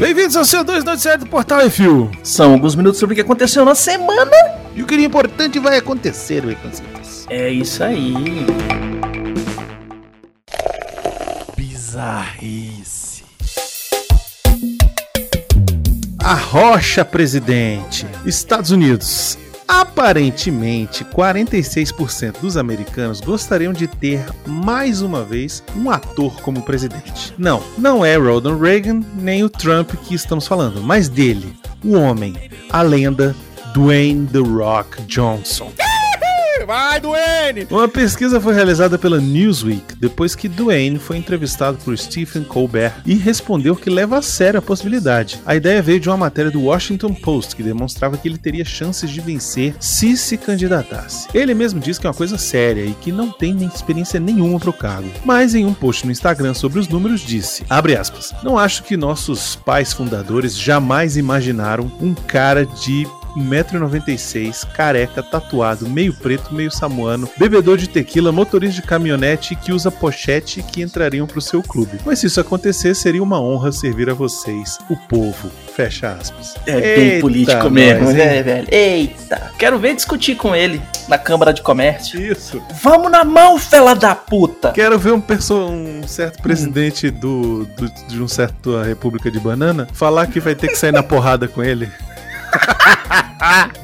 Bem-vindos ao seu 2 Noticiário do Portal Refil. São alguns minutos sobre o que aconteceu na semana. E o que é importante vai acontecer, Beconzitos. É isso aí. Bizarrice. A rocha presidente. Estados Unidos. Aparentemente, 46% dos americanos gostariam de ter mais uma vez um ator como presidente. Não, não é Ronald Reagan nem o Trump que estamos falando, mas dele, o homem, a lenda Dwayne The Rock Johnson. Vai, Duane! Uma pesquisa foi realizada pela Newsweek depois que Dwayne foi entrevistado por Stephen Colbert e respondeu que leva a sério a possibilidade. A ideia veio de uma matéria do Washington Post que demonstrava que ele teria chances de vencer se se candidatasse. Ele mesmo diz que é uma coisa séria e que não tem nem experiência nenhuma para o cargo. Mas em um post no Instagram sobre os números disse, aspas, não acho que nossos pais fundadores jamais imaginaram um cara de 1,96m, careca, tatuado, meio preto, meio samuano, bebedor de tequila, motorista de caminhonete que usa pochete que entrariam pro seu clube. Mas se isso acontecer, seria uma honra servir a vocês, o povo. Fecha aspas. É bem Eita, político mesmo, nós, né, velho? Eita. Quero ver discutir com ele na Câmara de Comércio. Isso. Vamos na mão, fela da puta! Quero ver um, um certo presidente do, do- de um certo República de Banana falar que vai ter que sair na porrada com ele.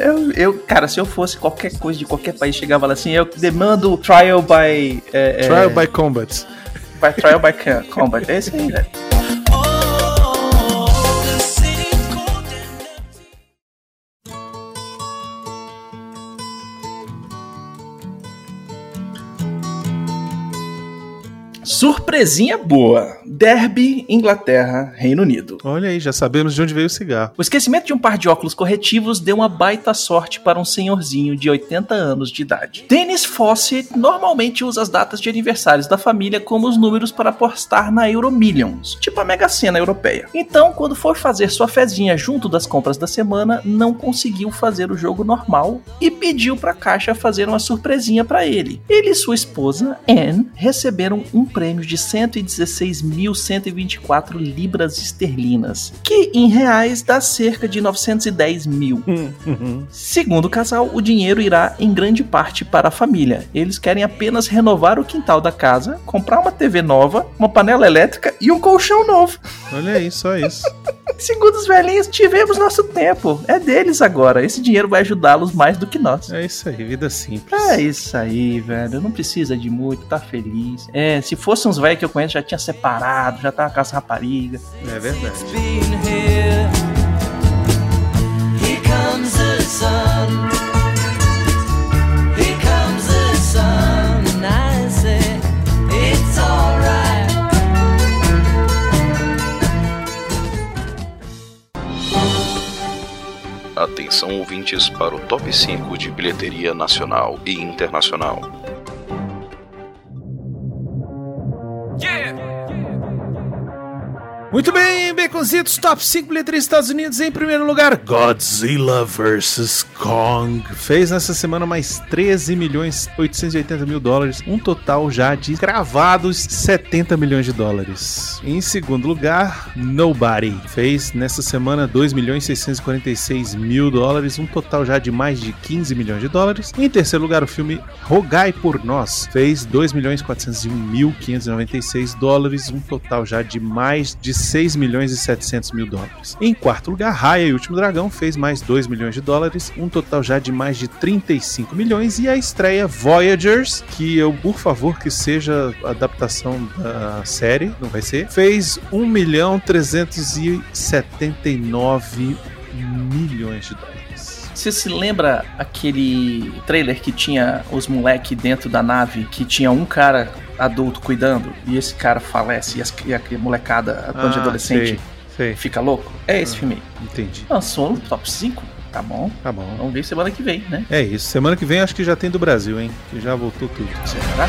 Eu, eu, cara, se eu fosse qualquer coisa de qualquer país, chegava lá assim, eu demando trial by. É, é, Trial by Combat. by trial by combat. É isso aí, velho. Surpresinha boa. Derby, Inglaterra, Reino Unido. Olha aí, já sabemos de onde veio o cigarro. O esquecimento de um par de óculos corretivos deu uma baita sorte para um senhorzinho de 80 anos de idade. Dennis Fawcett normalmente usa as datas de aniversários da família como os números para apostar na Euromillions, tipo a Mega Sena europeia. Então, quando for fazer sua fezinha junto das compras da semana, não conseguiu fazer o jogo normal e pediu para a caixa fazer uma surpresinha para ele. Ele e sua esposa, Anne, receberam um prêmio de 116.124 libras esterlinas, que em reais dá cerca de 910 mil. Segundo o casal, o dinheiro irá em grande parte para a família. Eles querem apenas renovar o quintal da casa, comprar uma TV nova, uma panela elétrica e um colchão novo. Olha aí, só isso. Segundo os velhinhos, tivemos nosso tempo. É deles agora. Esse dinheiro vai ajudá-los mais do que nós. É isso aí, vida simples. É isso aí, velho. Não precisa de muito, tá feliz. É, se fosse uns velhos que eu conheço, já tinha separado, já tava com as raparigas. É verdade. Atenção ouvintes para o top 5 de bilheteria nacional e internacional. Muito bem, Baconzitos, top 5 bilheteria dos Estados Unidos. Em primeiro lugar, Godzilla vs. Kong. Fez nessa semana mais 13 milhões 880 mil dólares, um total já de cravados 70 milhões de dólares. Em segundo lugar, Nobody. Fez nessa semana 2 milhões 646 mil dólares, um total já de mais de 15 milhões de dólares. Em terceiro lugar, o filme Rogai por Nós. Fez 2 milhões 401 mil 596 dólares, um total já de mais de 6 milhões e 700 mil dólares. Em quarto lugar, Raya e o Último Dragão fez mais 2 milhões de dólares, um total já de mais de 35 milhões. E a estreia Voyagers, que eu, por favor, que seja adaptação da série, não vai ser, fez 1 milhão 379 milhões de dólares. Você se lembra aquele trailer que tinha os moleque dentro da nave, que tinha um cara adulto cuidando, e esse cara falece, e, as, e a molecada, a banda de Ah, adolescente, sei, sei. fica louco? É esse Ah. filme aí. Entendi. Lançou no top 5? Tá bom. Tá bom. Vamos ver semana que vem, né? É isso. Semana que vem acho que já tem do Brasil, hein? Que já voltou tudo. Será?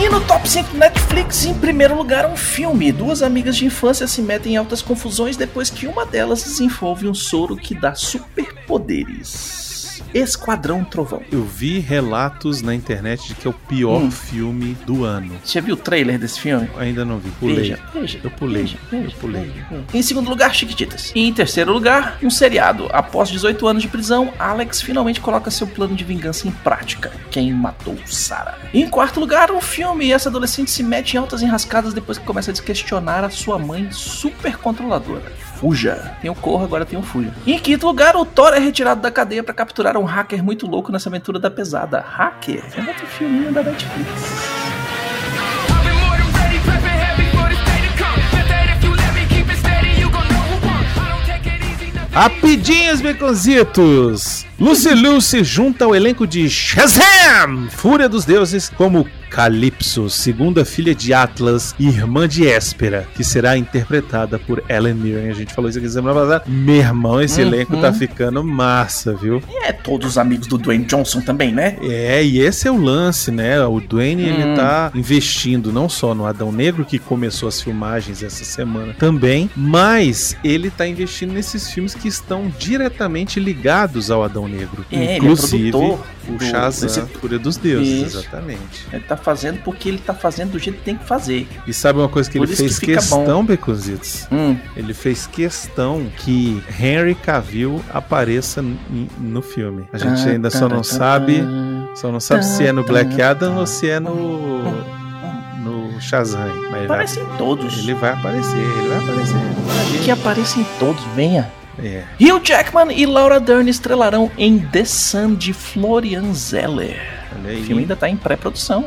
E no top 5 do Netflix, em primeiro lugar, um filme. Duas amigas de infância se metem em altas confusões depois que uma delas desenvolve um soro que dá superpoderes. Esquadrão Trovão. Eu vi relatos na internet de que é o pior Hum. filme do ano. Você já viu o trailer desse filme? Ainda não vi. Pulei. Veja, veja. Eu pulei. Veja, veja, Eu pulei. Em segundo lugar, Chiquititas. E em terceiro lugar, um seriado. Após 18 anos de prisão, Alex finalmente coloca seu plano de vingança em prática. Quem matou Sarah? E em quarto lugar, um filme. Essa adolescente se mete em altas enrascadas depois que começa a desquestionar a sua mãe super controladora. Fuja. Tem o Corra, agora tem o Fuja. E em quinto lugar, o Thor é retirado da cadeia para capturar um hacker muito louco nessa aventura da pesada. Hacker é outro filminho da Netflix. Rapidinhas, Beconzitos! Lucy Liu se junta ao elenco de Shazam! Fúria dos Deuses como Calypso, segunda filha de Atlas e irmã de Espera, que será interpretada por Ellen Mirren. A gente falou isso aqui semana passada. Meu irmão, esse Uhum. elenco tá ficando massa, viu? E é todos os amigos do Dwayne Johnson também, né? É, e esse é o lance, né? O Dwayne, ele Hum. tá investindo não só no Adão Negro, que começou as filmagens essa semana também, mas ele tá investindo nesses filmes que estão diretamente ligados ao Adão Negro. É, ele é Inclusive, produtor o do- Shazam, Fúria dos Deuses, Isso. exatamente. Ele tá fazendo porque ele tá fazendo do jeito que tem que fazer. E sabe uma coisa que Por ele que fez fica questão, Beconzitos? Hum, Ele fez questão que Henry Cavill apareça no filme. A gente Tá, ainda só não sabe Só não sabe se é no Black Adam ou se é no. no Shazam. Mas vai- Aparece em todos. ele vai aparecer, ele vai aparecer. Que aparece em todos, venha. É. Hugh Jackman e Laura Dern estrelarão em The Sun de Florian Zeller. O filme ainda tá em pré-produção.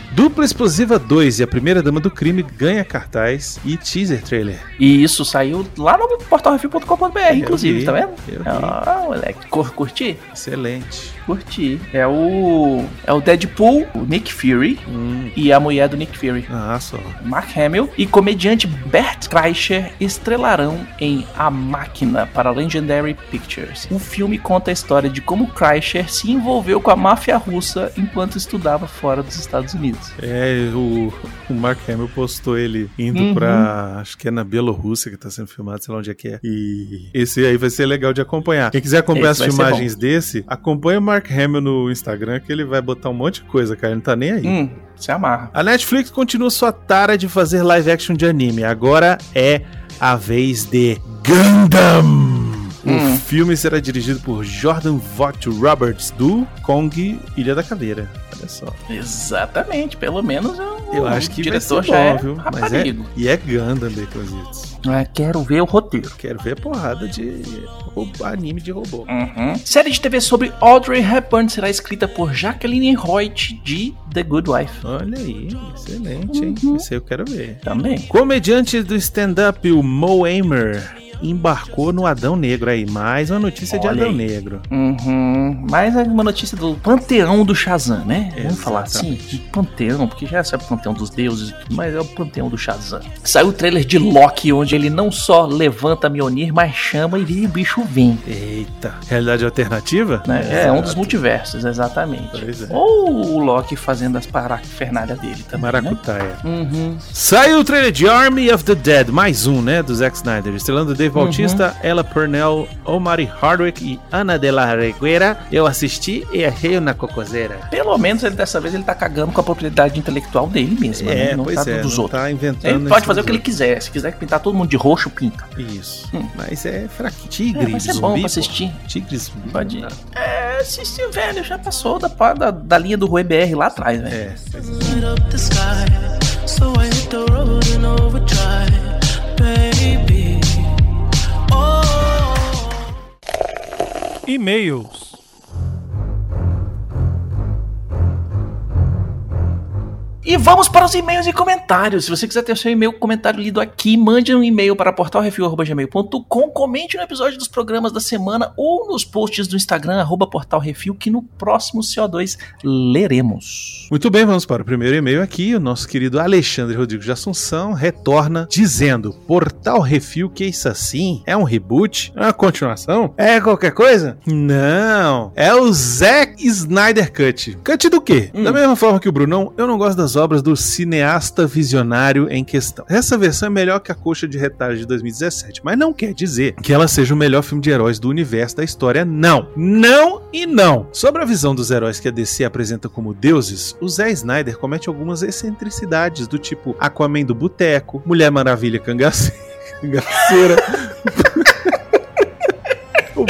Dupla Explosiva 2 e a primeira dama do crime ganha cartaz e teaser trailer. E isso saiu lá no portalrefil.com.br, inclusive, vi, tá vendo? Ah, moleque. Cur- Curti? Excelente. Curti. É o. É o Deadpool, o Nick Fury Hum. e a mulher do Nick Fury. Ah, só. Mark Hamill e comediante Bert Kreischer estrelarão em A Máquina para Legendary Pictures. O filme conta a história de como Kreischer se envolveu com a máfia russa enquanto estudava fora dos Estados Unidos. É, o, o Mark Hamill postou ele indo Uhum. pra. Acho que é na Bielorrússia que tá sendo filmado, sei lá onde é que é. E esse aí vai ser legal de acompanhar. Quem quiser acompanhar Esse as filmagens desse, acompanha o Mark Hamill no Instagram que ele vai botar um monte de coisa, cara. Ele não tá nem aí. Hum, se amarra. A Netflix continua sua tara de fazer live action de anime. Agora é a vez de Gundam. O Hum. filme será dirigido por Jordan Vogt Roberts do Kong Ilha da Caveira. Olha só. Exatamente, pelo menos o, Eu acho o que diretor já é bom, viu? Mas é, e é Gundam, Baconzitos. Ah, quero ver o roteiro. Quero ver porrada de anime de robô. Uhum. Série de TV sobre Audrey Hepburn será escrita por Jacqueline Hoyt de The Good Wife. Olha aí, excelente, hein? Uhum. Esse aí eu quero ver. Também. Comediante do stand-up, o Mo Amer, embarcou no Adão Negro aí. Mais uma notícia de Olha Adão aí. Negro. Uhum. Mais uma notícia do panteão do Shazam, né? Vamos falar assim? Exatamente. De panteão, porque já sabe o panteão dos deuses, e tudo, mas é o panteão do Shazam. Saiu o trailer de Loki, onde ele não só levanta Mjolnir, mas chama e o bicho vem. Eita, realidade alternativa? Né? É um dos multiversos, exatamente. Pois é. Ou o Loki fazendo as parafernálias dele também, né? Maracutaia. Uhum. Saiu o trailer de Army of the Dead, mais um, né, do Zack Snyder, estrelando Dave Bautista, Ella Purnell, Omari Hardwick e Ana de la Reguera. Eu assisti e achei uma cocoseira. Pelo menos ele, dessa vez ele tá cagando com a propriedade intelectual dele mesmo, né? É, Não pois tá é, dos não outros. tá inventando. Ele pode fazer o que ele quiser. Se quiser pintar todo mundo de roxo, pinta. Isso. Hum. Mas é fraquinho. É, Tigre, vai ser zumbi, bom pra pô. assistir. Tigre, zumbi. Pode. É, assistir, velho, já passou da, da, da linha do Rui BR lá atrás, velho. É, pois é. So I hit the road in overdrive, baby. E-mails. E vamos para os e-mails e comentários. Se você quiser ter o seu e-mail comentário lido aqui, mande um e-mail para portalrefil.gmail.com, comente no episódio dos programas da semana ou nos posts do Instagram, arroba portalrefil, que no próximo CO2 leremos. Muito bem, vamos para o primeiro e-mail aqui. O nosso querido Alexandre Rodrigues de Assunção retorna dizendo: Portal Refil, que isso assim? É um reboot? É uma continuação? É qualquer coisa? Não. É o Zack Snyder Cut. Cut do quê? Hum. Da mesma forma que o Brunão, eu não gosto das obras do cineasta visionário em questão. Essa versão é melhor que a Coxa de Retalhos de 2017, mas não quer dizer que ela seja o melhor filme de heróis do universo da história, não. Não e não. Sobre a visão dos heróis que a DC apresenta como deuses, o Zé Snyder comete algumas excentricidades do tipo Aquaman do Boteco, Mulher Maravilha cangace- cangaceira,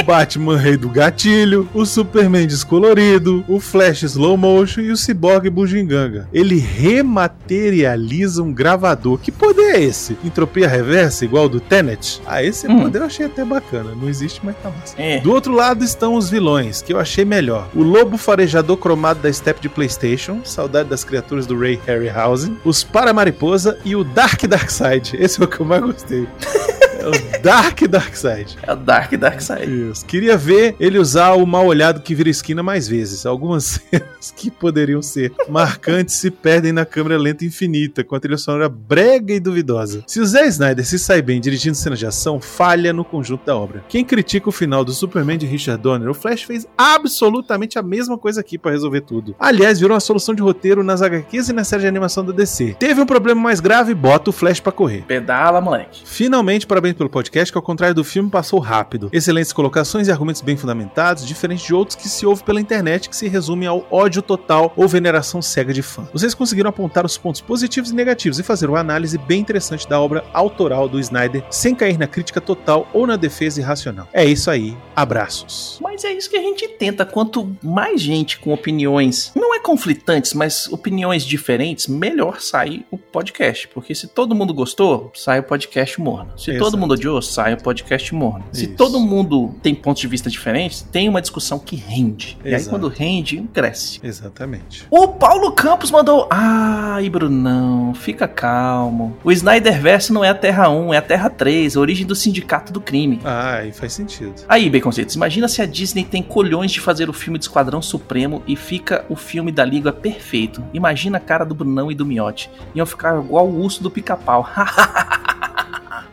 Batman Rei do Gatilho, o Superman descolorido, o Flash Slow Motion e o Cyborg Bugiganga. Ele rematerializa um gravador. Que poder é esse? Entropia reversa igual do Tenet? Ah, esse Hum. poder eu achei até bacana. Não existe, mas tá massa. É. Do outro lado estão os vilões, que eu achei melhor. O lobo farejador cromado da Step de PlayStation, saudade das criaturas do Ray Harryhausen, os para-mariposa e o Dark Darkseid. Esse é o que eu mais gostei. É o Dark Darkseid. É o Dark Dark Side. Isso. Queria ver ele usar o mal olhado que vira esquina mais vezes. Algumas cenas que poderiam ser marcantes se perdem na câmera lenta infinita, com a trilha sonora brega e duvidosa. Se o Zack Snyder se sai bem dirigindo cenas de ação, falha no conjunto da obra. Quem critica o final do Superman de Richard Donner, o Flash fez absolutamente a mesma coisa aqui pra resolver tudo. Aliás, virou uma solução de roteiro nas HQs e na série de animação da DC. Teve um problema mais grave, bota o Flash pra correr. Pedala, moleque. Finalmente, parabéns pelo podcast, que ao contrário do filme, passou rápido. Excelentes colocações e argumentos bem fundamentados, diferente de outros que se ouve pela internet, que se resumem ao ódio total ou veneração cega de fã. Vocês conseguiram apontar os pontos positivos e negativos e fazer uma análise bem interessante da obra autoral do Snyder, sem cair na crítica total ou na defesa irracional. É isso aí, abraços. Mas é isso que a gente tenta. Quanto mais gente com opiniões, não é conflitantes, mas opiniões diferentes, melhor sai o podcast. Porque se todo mundo gostou, sai o podcast morno. Se Exato. todo mundo odiou, sai o podcast morno. Se Isso. todo mundo tem pontos de vista diferentes, tem uma discussão que rende. E aí Exato. quando rende, cresce. Exatamente. O Paulo Campos mandou. Ai, Brunão, fica calmo. O Snyder Verso não é a Terra 1, é a Terra 3, a origem do sindicato do crime. Ah, aí faz sentido. Aí, Baconzitos, imagina se a Disney tem colhões de fazer o filme do Esquadrão Supremo e fica o filme da Liga perfeito. Imagina a cara do Brunão e do Miotti. Iam ficar igual o urso do pica-pau.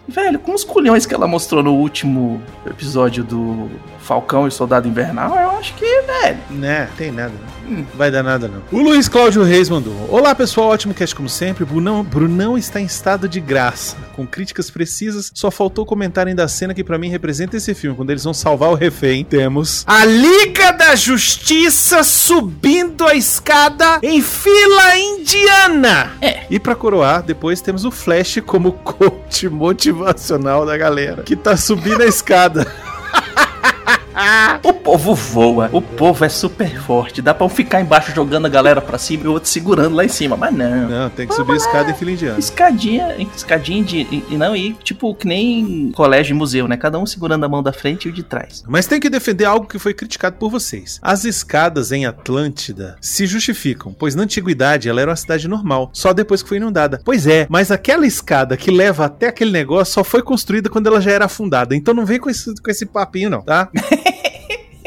Velho, com os colhões que ela mostrou no último episódio do Falcão e Soldado Invernal, eu acho que, velho. Né, tem nada, não. Vai dar nada, não. O Luiz Cláudio Reis mandou. Olá, pessoal, ótimo cast como sempre. Brunão, Brunão está em estado de graça, com críticas precisas. Só faltou comentarem da cena que pra mim representa esse filme, quando eles vão salvar o refém. Temos a Liga da Justiça subindo a escada em fila indiana. É. E pra coroar, depois temos o Flash como coach motivacional da galera, que tá subindo a escada. O povo voa, o povo é super forte. Dá pra um ficar embaixo jogando a galera pra cima e o outro segurando lá em cima, mas não. Não, tem que subir a escada em fila indiana. Escadinha, escadinha de. E e não, e tipo, que nem colégio e museu, né? Cada um segurando a mão da frente e o de trás. Mas tem que defender algo que foi criticado por vocês. As escadas em Atlântida se justificam, pois na antiguidade ela era uma cidade normal, só depois que foi inundada. Pois é, mas aquela escada que leva até aquele negócio só foi construída quando ela já era afundada. Então não vem com esse, com esse papinho, não, tá?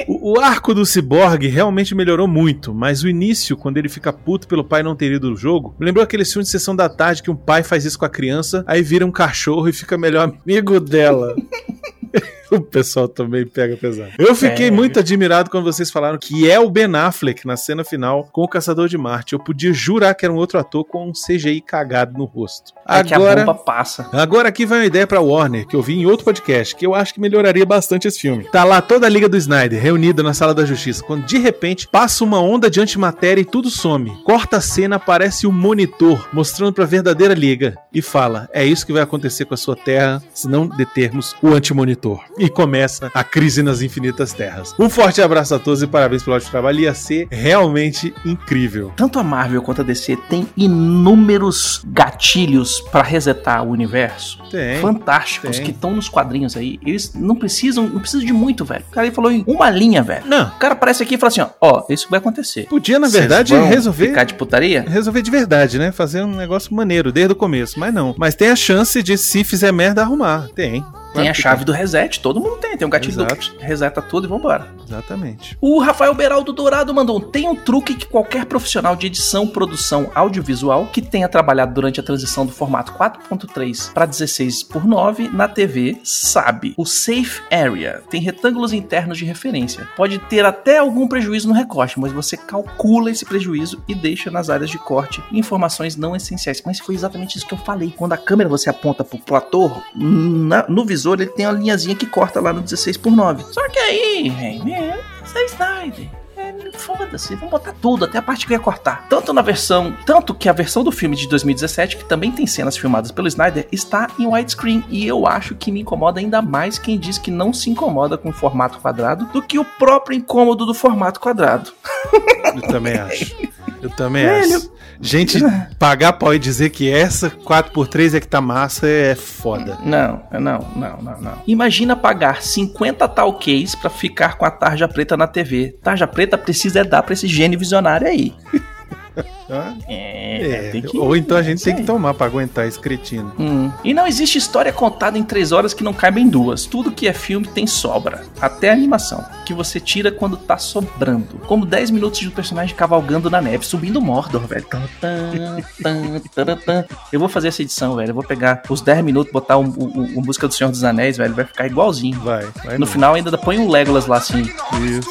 O, arco do ciborgue realmente melhorou muito, mas o início, quando ele fica puto pelo pai não ter ido no jogo, me lembrou aquele filme de sessão da tarde que um pai faz isso com a criança, aí vira um cachorro e fica melhor amigo dela. O pessoal também pega pesado. Eu fiquei É. muito admirado quando vocês falaram que é o Ben Affleck na cena final com o Caçador de Marte. Eu podia jurar que era um outro ator com um CGI cagado no rosto. É que a Agora, bomba passa. Agora aqui vai uma ideia pra Warner, que eu vi em outro podcast, que eu acho que melhoraria bastante esse filme. Tá lá toda a Liga do Snyder, reunida na Sala da Justiça, quando de repente passa uma onda de antimatéria e tudo some. Corta a cena, aparece um monitor, mostrando pra verdadeira Liga, e fala, é isso que vai acontecer com a sua Terra, se não determos o antimonitor. E começa a crise nas infinitas terras. Um forte abraço a todos e parabéns pelo ótimo trabalho, ia ser realmente incrível. Tanto a Marvel quanto a DC tem inúmeros gatilhos pra resetar o universo. Tem. Fantásticos tem. que estão nos quadrinhos aí. Eles não precisam, não precisam de muito, velho. O cara aí falou em uma linha, velho. Não, O cara aparece aqui e fala assim, ó, ó, isso vai acontecer. podia na verdade resolver Ficar de putaria? resolver de verdade, né? Fazer um negócio maneiro desde o começo. Mas não. Mas tem a chance de, se fizer merda, arrumar. Tem. Tem a chave do reset, todo mundo tem. Tem um gatilho Exato. do reseta tudo e vambora. Exatamente. O Rafael Beraldo Dourado mandou: tem um truque que qualquer profissional de edição, produção audiovisual que tenha trabalhado durante a transição do formato 4.3 para 16 por 9 na TV sabe. O Safe Area tem retângulos internos de referência. Pode ter até algum prejuízo no recorte, mas você calcula esse prejuízo e deixa nas áreas de corte informações não essenciais. Mas foi exatamente isso que eu falei. Quando a câmera você aponta pro, pro ator, na- no visor ele tem uma linhazinha que corta lá no 16 por 9. Só que aí, é, você é Snyder. Foda-se, vamos botar tudo, até a parte que eu ia cortar. Tanto na versão. Tanto que a versão do filme de 2017, que também tem cenas filmadas pelo Snyder, está em widescreen. E eu acho que me incomoda ainda mais quem diz que não se incomoda com o formato quadrado do que o próprio incômodo do formato quadrado. Eu também acho. Eu também Velho. acho. Gente, pagar pau e dizer que essa 4x3 é que tá massa é foda. Não, não, não, não, não. Imagina pagar 50 talquês pra ficar com a tarja preta na TV. Tarja preta precisa é dar pra esse gênio visionário aí. É, É, que- ou então a gente tem que tomar pra aguentar esse cretino. Hum. E não existe história contada em três horas que não caiba em duas. Tudo que é filme tem sobra. Até a animação, que você tira quando tá sobrando. Como 10 minutos de um personagem cavalgando na neve, subindo Mordor, velho. Eu vou fazer essa edição, velho. Eu vou pegar os 10 minutos, botar o, o, o Música do Senhor dos Anéis, velho. Vai ficar igualzinho. Vai, vai. No mesmo. final ainda põe um Legolas lá assim. Isso.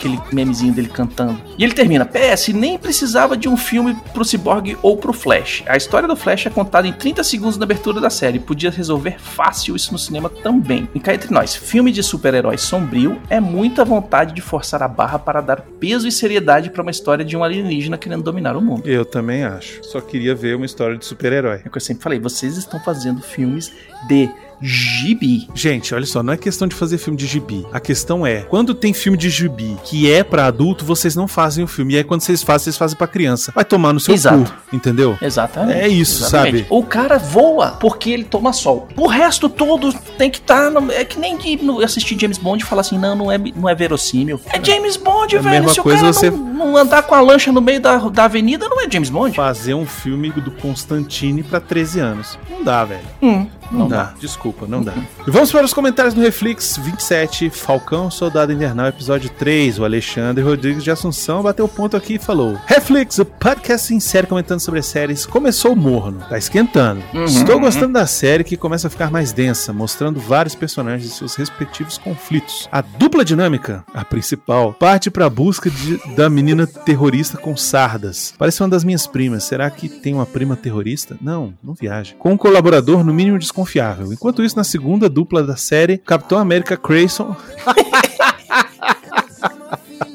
Aquele memezinho dele cantando. E ele termina: PS, nem precisava de um filme pro Cyborg ou pro Flash. A história do Flash é contada em 30 segundos na abertura da série. Podia resolver fácil isso no cinema também. E cá entre nós, filme de super-herói sombrio é muita vontade de forçar a barra para dar peso e seriedade pra uma história de um alienígena querendo dominar o mundo. Eu também acho. Só queria ver uma história de super-herói. É o que eu sempre falei, vocês estão fazendo filmes de gibi. Gente, olha só, não é questão de fazer filme de gibi. A questão é, quando tem filme de gibi que é pra adulto, vocês não fazem o filme. E aí quando vocês fazem, vocês fazem pra criança. Vai tomar no seu Exato. cu, entendeu? Exatamente. É isso, Exatamente. sabe? O cara voa porque ele toma sol. O resto todo tem que estar. é que nem de no- assistir James Bond e falar assim: não, não é, não é verossímil. É James Bond, É a velho. mesma Se o coisa cara você- não, não andar com a lancha no meio da, da avenida, não é James Bond. Fazer um filme do Constantine pra 13 anos. Não dá, velho. Hum, Não, dá. Desculpa, não dá. E vamos para os comentários do Reflex 27, Falcão Soldado Invernal, episódio 3. O Alexandre Rodrigues de Assunção bateu ponto aqui e falou: Reflex, o podcast em série comentando sobre séries, começou morno, tá esquentando. Uhum, Estou uhum. gostando da série que começa a ficar mais densa, mostrando vários personagens e seus respectivos conflitos. A dupla dinâmica, a principal, parte para a busca de- da menina terrorista com sardas. Parece uma das minhas primas. Será que tem uma prima terrorista? Não, não viaja. Com um colaborador no mínimo desconfiável. Enquanto isso, na segunda dupla da série, Capitão América Creyson.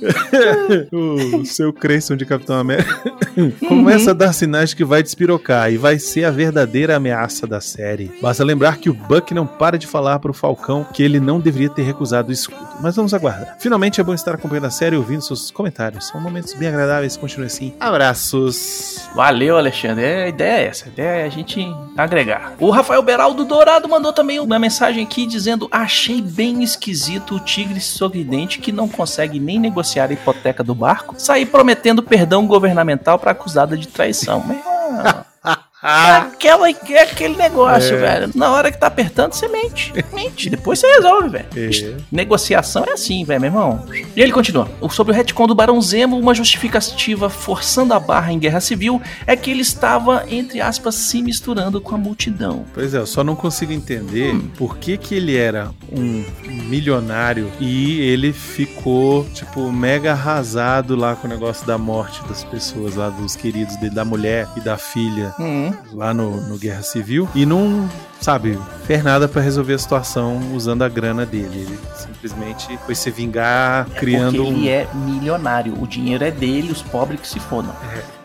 o seu Creyson de Capitão América começa a dar sinais que vai despirocar e vai ser a verdadeira ameaça da série. Basta lembrar que o Buck não para de falar pro Falcão que ele não deveria ter recusado o escudo. Mas vamos aguardar. Finalmente é bom estar acompanhando a série e ouvindo seus comentários. São momentos bem agradáveis. Continue assim. Abraços. Valeu, Alexandre. É, a ideia é essa. A ideia é a gente agregar. O Rafael Beraldo Dourado mandou também uma mensagem aqui dizendo: Achei bem esquisito o tigre sorridente que não consegue nem negociar a hipoteca do barco sair prometendo perdão governamental pra acusada de traição. Meu, É, aquela, é aquele negócio, É. velho. Na hora que tá apertando, você mente. Mente. Depois você resolve, velho. É. Negociação é assim, velho, meu irmão. E ele continua. Sobre o retcon do Barão Zemo, uma justificativa forçando a barra em guerra civil é que ele estava, entre aspas, se misturando com a multidão. Pois é, eu só não consigo entender Hum. por que, que ele era um milionário e ele ficou, tipo, mega arrasado lá com o negócio da morte das pessoas, lá dos queridos dele, da mulher e da filha, Hum. Lá no, no Guerra Civil, e não, sabe, fez nada pra resolver a situação usando a grana dele. Ele simplesmente foi se vingar criando Porque ele é milionário. O dinheiro é dele, os pobres que se fodam. Bom.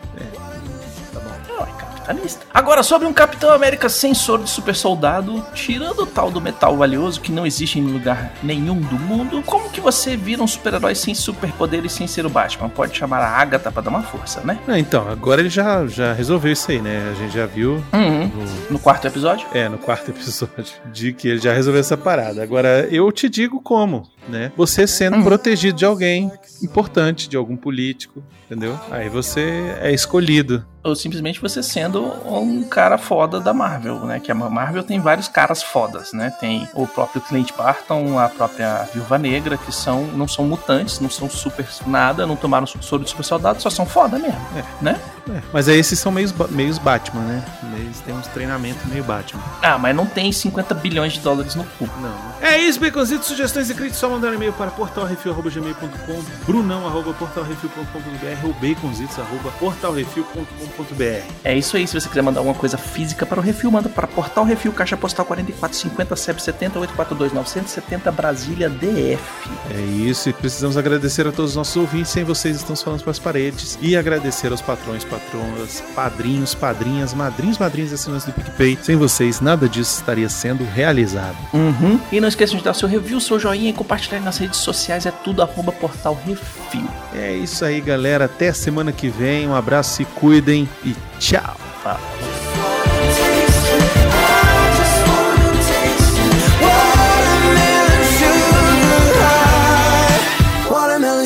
É capitalista. Agora, sobre um Capitão América sem soro de super soldado, tirando o tal do metal valioso que não existe em lugar nenhum do mundo, como que você vira um super-herói sem superpoderes sem ser o Batman? Pode chamar a Agatha pra dar uma força, né? Então, agora ele já, já resolveu isso aí, né? A gente já viu Uhum. no, No quarto episódio? É, no quarto episódio, de que ele já resolveu essa parada. Agora, eu te digo como. né? Você sendo Uhum. protegido de alguém importante, de algum político, entendeu? Aí você é escolhido. Ou simplesmente você sendo um cara foda da Marvel, né? Que a Marvel tem vários caras fodas, né? Tem o próprio Clint Barton, a própria Viúva Negra, que são não são mutantes, não são super nada, não tomaram soro de super soldado, só são foda mesmo, né? É, mas aí esses são meios, meios Batman, né? Eles têm uns treinamentos meio Batman. Ah, mas não tem 50 bilhões de dólares no cu. Não. É isso, Baconzitos. Sugestões e críticas, só mandar um e-mail para portalrefil.gmail.com, brunão.portalrefil.com.br ou baconzitos.portalrefil.com.br. É isso aí, se você quiser mandar alguma coisa física para o Refil, manda para Portal Refil, Caixa Postal 4450 CEP 70 842 970 Brasília DF. É isso, e precisamos agradecer a todos os nossos ouvintes. Sem vocês estamos falando para as paredes. E agradecer aos patrões, patronas, padrinhos, padrinhas, madrinhos, madrinhas assinantes do PicPay. Sem vocês, nada disso estaria sendo realizado. Uhum. E não esqueçam de dar seu review, seu joinha e compartilhar nas redes sociais. É tudo arroba portal Refil. É isso aí, galera. Até semana que vem. Um abraço, se cuidem e tchau.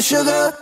sugar.